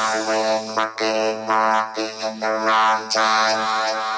I went mucking, walking in the wrong time.